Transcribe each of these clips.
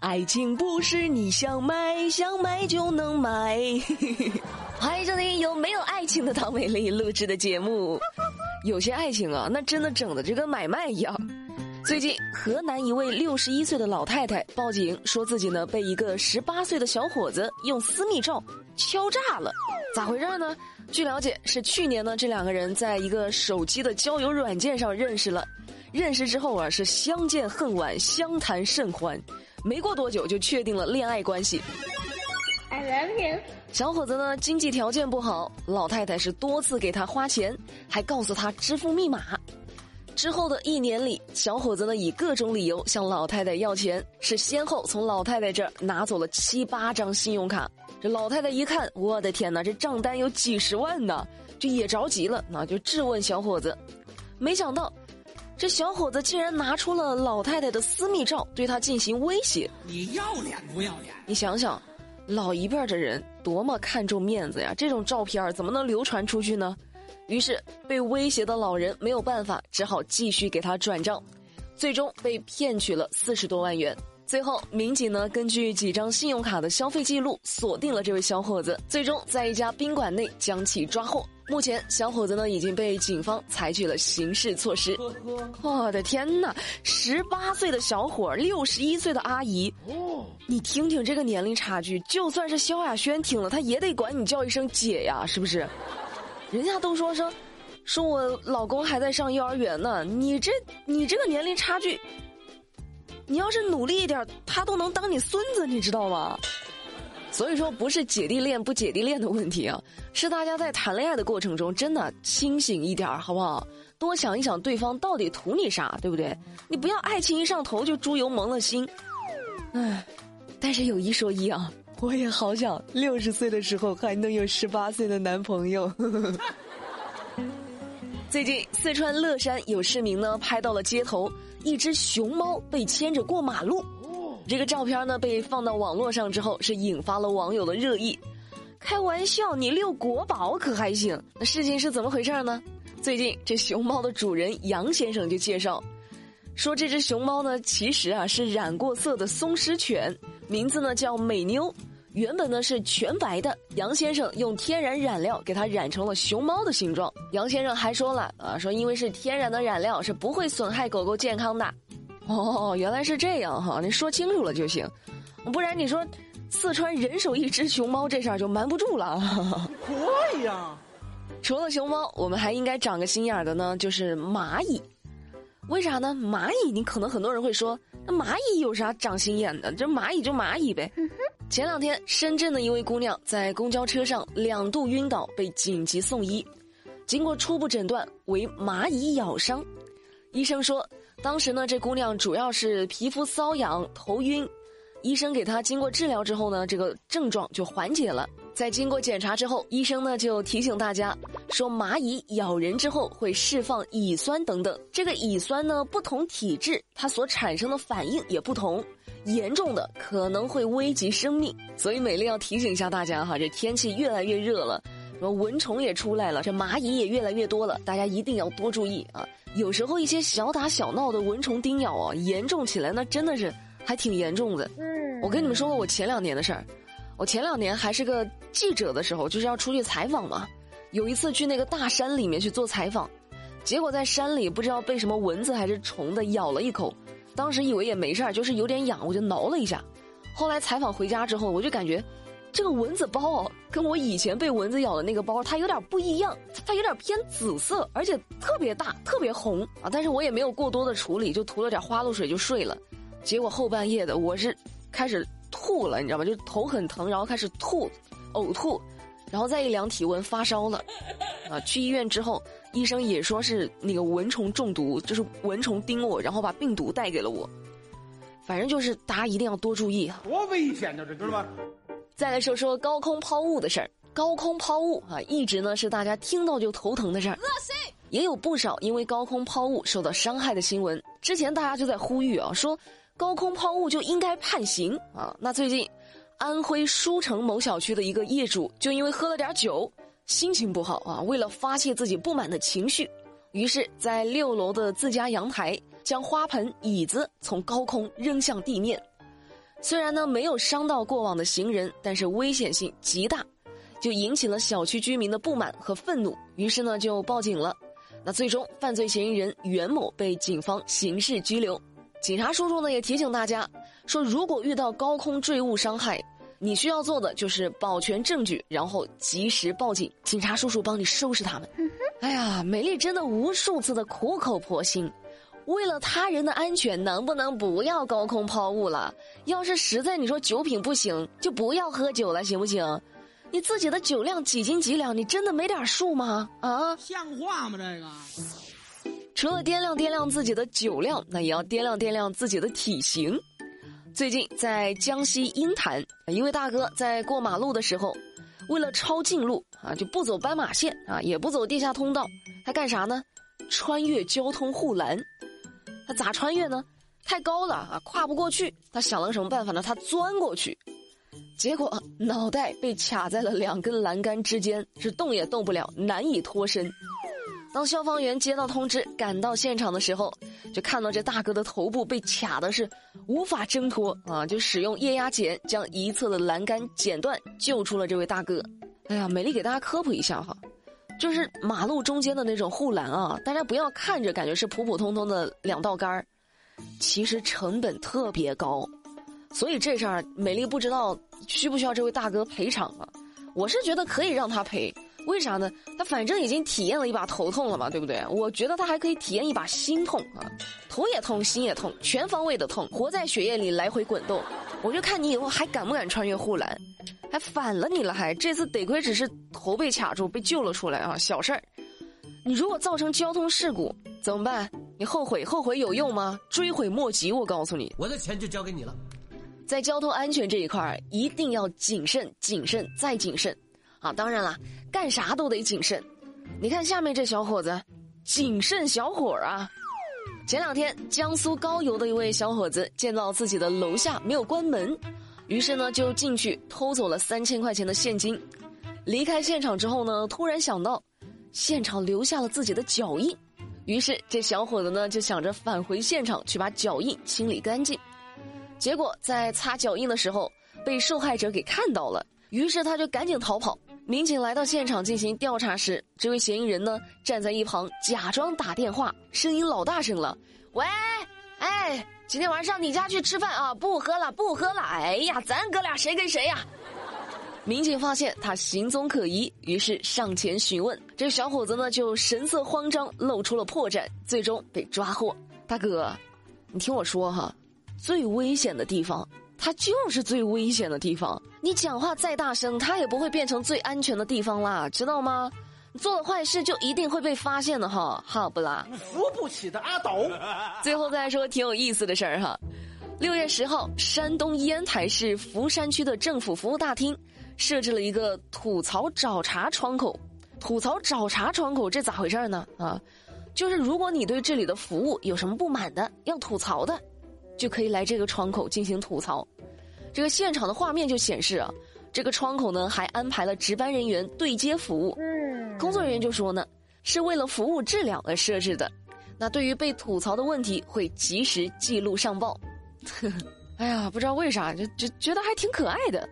爱情不是你想买想买就能买。欢迎收听由没有爱情的唐美丽录制的节目。有些爱情啊，那真的整的就跟买卖一样。最近，河南一位六十一岁的老太太报警，说自己呢被一个十八岁的小伙子用私密照敲诈了。咋回事呢？据了解，是去年呢这两个人在一个手机的交友软件上认识了，认识之后啊是相见恨晚，相谈甚欢，没过多久就确定了恋爱关系。I love you。小伙子呢经济条件不好，老太太是多次给他花钱，还告诉他支付密码。之后的一年里，小伙子呢以各种理由向老太太要钱，是先后从老太太这儿拿走了七八张信用卡。这老太太一看，我的天哪，这账单有几十万呢，就也着急了，那就质问小伙子。没想到，这小伙子竟然拿出了老太太的私密照，对他进行威胁。你要脸不要脸？你想想，老一辈的人多么看重面子呀，这种照片怎么能流传出去呢？于是被威胁的老人没有办法，只好继续给他转账，最终被骗取了四十多万元。最后，民警呢根据几张信用卡的消费记录锁定了这位小伙子，最终在一家宾馆内将其抓获。目前，小伙子呢已经被警方采取了刑事措施。我的天哪，十八岁的小伙，六十一岁的阿姨，你听听这个年龄差距，就算是萧亚轩听了，他也得管你叫一声姐呀，是不是？人家都说说，说我老公还在上幼儿园呢。你这你这个年龄差距，你要是努力一点，他都能当你孙子，你知道吗？所以说，不是姐弟恋不姐弟恋的问题啊，是大家在谈恋爱的过程中，真的清醒一点儿，好不好？多想一想对方到底图你啥，对不对？你不要爱情一上头就猪油蒙了心。唉，但是有一说一啊。我也好想六十岁的时候还能有十八岁的男朋友。最近，四川乐山有市民呢拍到了街头一只熊猫被牵着过马路。这个照片呢被放到网络上之后，是引发了网友的热议。开玩笑，你遛国宝可还行？那事情是怎么回事呢？最近，这熊猫的主人杨先生就介绍，说这只熊猫呢其实啊是染过色的松狮犬，名字呢叫美妞。原本呢是全白的，杨先生用天然染料给它染成了熊猫的形状。杨先生还说了啊，说因为是天然的染料，是不会损害狗狗健康的。哦，原来是这样哈，你说清楚了就行，不然你说四川人手一只熊猫这事儿就瞒不住了。可以呀，除了熊猫，我们还应该长个心眼儿的呢，就是蚂蚁。为啥呢？蚂蚁，你可能很多人会说，那蚂蚁有啥长心眼的？这蚂蚁就蚂蚁呗。前两天，深圳的一位姑娘在公交车上两度晕倒，被紧急送医。经过初步诊断为蚂蚁咬伤，医生说，当时呢，这姑娘主要是皮肤瘙痒、头晕。医生给她经过治疗之后呢，这个症状就缓解了。在经过检查之后，医生呢就提醒大家说，蚂蚁咬人之后会释放乙酸等等。这个乙酸呢，不同体质它所产生的反应也不同。严重的可能会危及生命，所以美丽要提醒一下大家哈，这天气越来越热了，什么蚊虫也出来了，这蚂蚁也越来越多了，大家一定要多注意啊！有时候一些小打小闹的蚊虫叮咬啊，严重起来那真的是还挺严重的。嗯我跟你们说过我前两年的事儿，我前两年还是个记者的时候，就是要出去采访嘛，有一次去那个大山里面去做采访，结果在山里不知道被什么蚊子还是虫子咬了一口。当时以为也没事儿，就是有点痒，我就挠了一下。后来采访回家之后，我就感觉这个蚊子包跟我以前被蚊子咬的那个包它有点不一样，它有点偏紫色，而且特别大，特别红啊！但是我也没有过多的处理，就涂了点花露水就睡了。结果后半夜的我是开始吐了，你知道吧？就头很疼，然后开始吐、呕吐，然后再一量体温发烧了。啊，去医院之后。医生也说是那个蚊虫中毒，就是蚊虫叮我，然后把病毒带给了我。反正就是大家一定要多注意啊！多危险呢，这知道吧？再来说说高空抛物的事儿。高空抛物啊，一直呢是大家听到就头疼的事儿。恶心！也有不少因为高空抛物受到伤害的新闻。之前大家就在呼吁啊，说高空抛物就应该判刑啊。那最近，安徽舒城某小区的一个业主就因为喝了点酒。心情不好啊，为了发泄自己不满的情绪，于是，在六楼的自家阳台将花盆、椅子从高空扔向地面。虽然呢没有伤到过往的行人，但是危险性极大，就引起了小区居民的不满和愤怒，于是呢就报警了。那最终犯罪嫌疑人袁某被警方刑事拘留。警察叔叔呢也提醒大家说，如果遇到高空坠物伤害，你需要做的就是保全证据，然后及时报警，警察叔叔帮你收拾他们。哎呀，美丽真的无数次的苦口婆心。为了他人的安全，能不能不要高空抛物了？要是实在你说酒品不行，就不要喝酒了，行不行？你自己的酒量几斤几两，你真的没点数吗？啊，像话吗？这个，除了掂量掂量自己的酒量，那也要掂量掂量自己的体型。最近在江西鹰潭，一位大哥在过马路的时候，为了抄近路啊，就不走斑马线啊，也不走地下通道，他干啥呢？穿越交通护栏。他咋穿越呢？太高了啊，跨不过去。他想了个什么办法呢？他钻过去，结果脑袋被卡在了两根栏杆之间，是动也动不了，难以脱身。当消防员接到通知，赶到现场的时候，就看到这大哥的头部被卡的是无法挣脱啊！就使用液压剪将一侧的栏杆剪断，救出了这位大哥。哎呀，美丽给大家科普一下哈。就是马路中间的那种护栏啊，大家不要看着感觉是普普通通的两道杆儿，其实成本特别高，所以这事儿美丽不知道需不需要这位大哥赔偿啊？我是觉得可以让他赔，为啥呢？他反正已经体验了一把头痛了嘛，对不对？我觉得他还可以体验一把心痛啊，头也痛，心也痛，全方位的痛，活在血液里来回滚动。我就看你以后还敢不敢穿越护栏。还反了你了，还这次得亏只是头被卡住，被救了出来啊，小事儿。你如果造成交通事故怎么办？你后悔后悔有用吗？追悔莫及，我告诉你，我的钱就交给你了。在交通安全这一块儿，一定要谨慎、谨慎再谨慎啊！当然了，干啥都得谨慎。你看下面这小伙子，谨慎小伙儿啊。前两天，江苏高邮的一位小伙子见到自己的楼下没有关门。于是呢，就进去偷走了三千块钱的现金。离开现场之后呢，突然想到，现场留下了自己的脚印。于是这小伙子呢，就想着返回现场去把脚印清理干净。结果在擦脚印的时候，被受害者给看到了。于是他就赶紧逃跑。民警来到现场进行调查时，这位嫌疑人呢，站在一旁假装打电话，声音老大声了：“喂，哎。”今天晚上你家去吃饭啊？不喝了，不喝了。哎呀，咱哥俩谁跟谁呀？民警发现他行踪可疑，于是上前询问。这小伙子呢，就神色慌张，露出了破绽，最终被抓获。大哥，你听我说哈，最危险的地方，它就是最危险的地方。你讲话再大声，它也不会变成最安全的地方啦，知道吗？做了坏事就一定会被发现的哈，好不啦？扶不起的阿斗。最后再说挺有意思的事儿哈，六月十号，山东烟台市福山区的政府服务大厅设置了一个吐槽找茬窗口。吐槽找茬窗口这咋回事呢？啊，就是如果你对这里的服务有什么不满的，要吐槽的，就可以来这个窗口进行吐槽。这个现场的画面就显示啊。这个窗口呢，还安排了值班人员对接服务。嗯，工作人员就说呢，是为了服务质量而设置的。那对于被吐槽的问题，会及时记录上报。哎呀，不知道为啥，就就觉得还挺可爱的。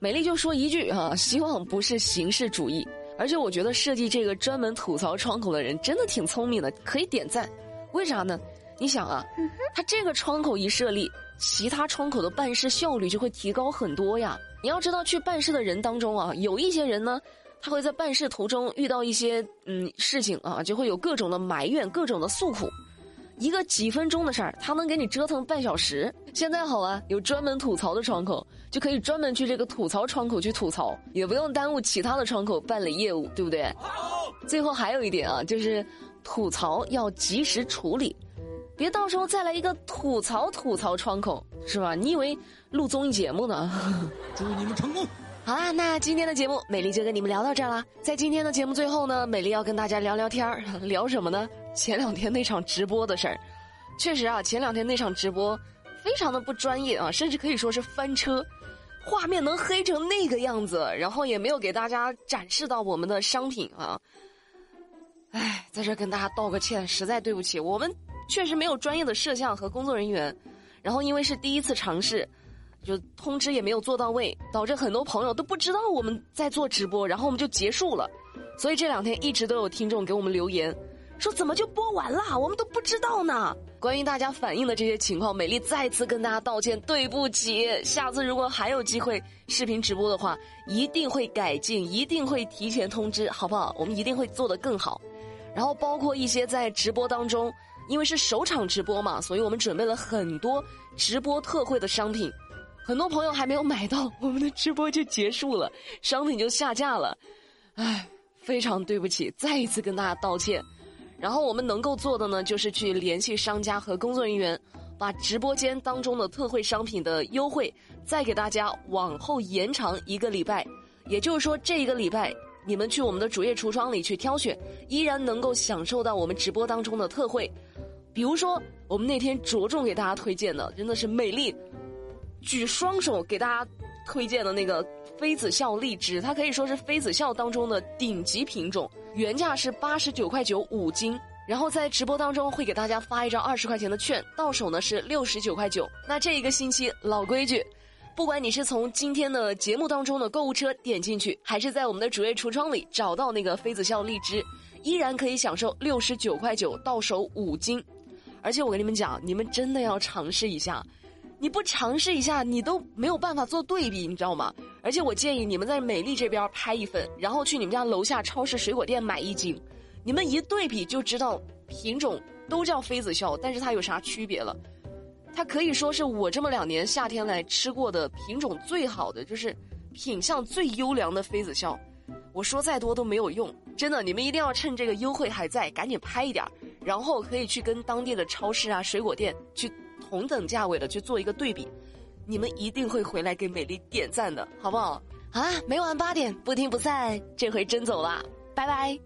美丽就说一句啊，希望不是形式主义。而且我觉得设计这个专门吐槽窗口的人真的挺聪明的，可以点赞。为啥呢？你想啊，他这个窗口一设立，其他窗口的办事效率就会提高很多呀。你要知道，去办事的人当中啊，有一些人呢，他会在办事途中遇到一些嗯事情啊，就会有各种的埋怨、各种的诉苦。一个几分钟的事儿，他能给你折腾半小时。现在好啊，有专门吐槽的窗口，就可以专门去这个吐槽窗口去吐槽，也不用耽误其他的窗口办理业务，对不对？最后还有一点啊，就是吐槽要及时处理。别到时候再来一个吐槽吐槽窗口，是吧？你以为录综艺节目呢？祝你们成功！好啦，那今天的节目美丽就跟你们聊到这儿啦。在今天的节目最后呢，美丽要跟大家聊聊天儿，聊什么呢？前两天那场直播的事儿。确实啊，前两天那场直播非常的不专业啊，甚至可以说是翻车，画面能黑成那个样子，然后也没有给大家展示到我们的商品啊。哎，在这跟大家道个歉，实在对不起，我们。确实没有专业的摄像和工作人员，然后因为是第一次尝试，就通知也没有做到位，导致很多朋友都不知道我们在做直播，然后我们就结束了。所以这两天一直都有听众给我们留言，说怎么就播完了，我们都不知道呢。关于大家反映的这些情况，美丽再次跟大家道歉，对不起。下次如果还有机会视频直播的话，一定会改进，一定会提前通知，好不好？我们一定会做得更好。然后包括一些在直播当中，因为是首场直播嘛，所以我们准备了很多直播特惠的商品，很多朋友还没有买到，我们的直播就结束了，商品就下架了，唉，非常对不起，再一次跟大家道歉。然后我们能够做的呢，就是去联系商家和工作人员，把直播间当中的特惠商品的优惠再给大家往后延长一个礼拜。也就是说，这一个礼拜你们去我们的主页橱窗里去挑选，依然能够享受到我们直播当中的特惠。比如说，我们那天着重给大家推荐的，真的是美丽，举双手给大家推荐的那个妃子笑荔枝，它可以说是妃子笑当中的顶级品种。原价是八十九块九五斤，然后在直播当中会给大家发一张二十块钱的券，到手呢是六十九块九。那这一个星期老规矩，不管你是从今天的节目当中的购物车点进去，还是在我们的主页橱窗里找到那个妃子笑荔枝，依然可以享受六十九块九到手五斤。而且我跟你们讲，你们真的要尝试一下。你不尝试一下，你都没有办法做对比，你知道吗？而且我建议你们在美丽这边拍一份，然后去你们家楼下超市水果店买一斤，你们一对比就知道品种都叫妃子笑，但是它有啥区别了？它可以说是我这么两年夏天来吃过的品种最好的，就是品相最优良的妃子笑。我说再多都没有用，真的，你们一定要趁这个优惠还在，赶紧拍一点，然后可以去跟当地的超市啊、水果店去。同等价位的去做一个对比，你们一定会回来给美丽点赞的，好不好？好啦，每晚八点不听不散，这回真走了，拜拜。